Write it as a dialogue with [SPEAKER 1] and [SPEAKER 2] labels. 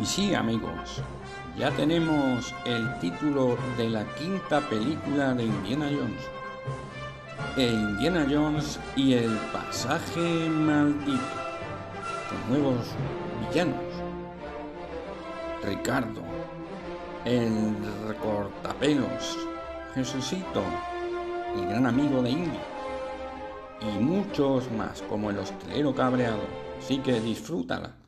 [SPEAKER 1] Y sí, amigos, ya tenemos el título de la quinta película de Indiana Jones. Indiana Jones y el pasaje maldito. Con nuevos villanos. Ricardo, el recortapelos, Jesucito, el gran amigo de Indy. Y muchos más como el hostelero cabreado. Así que disfrútala.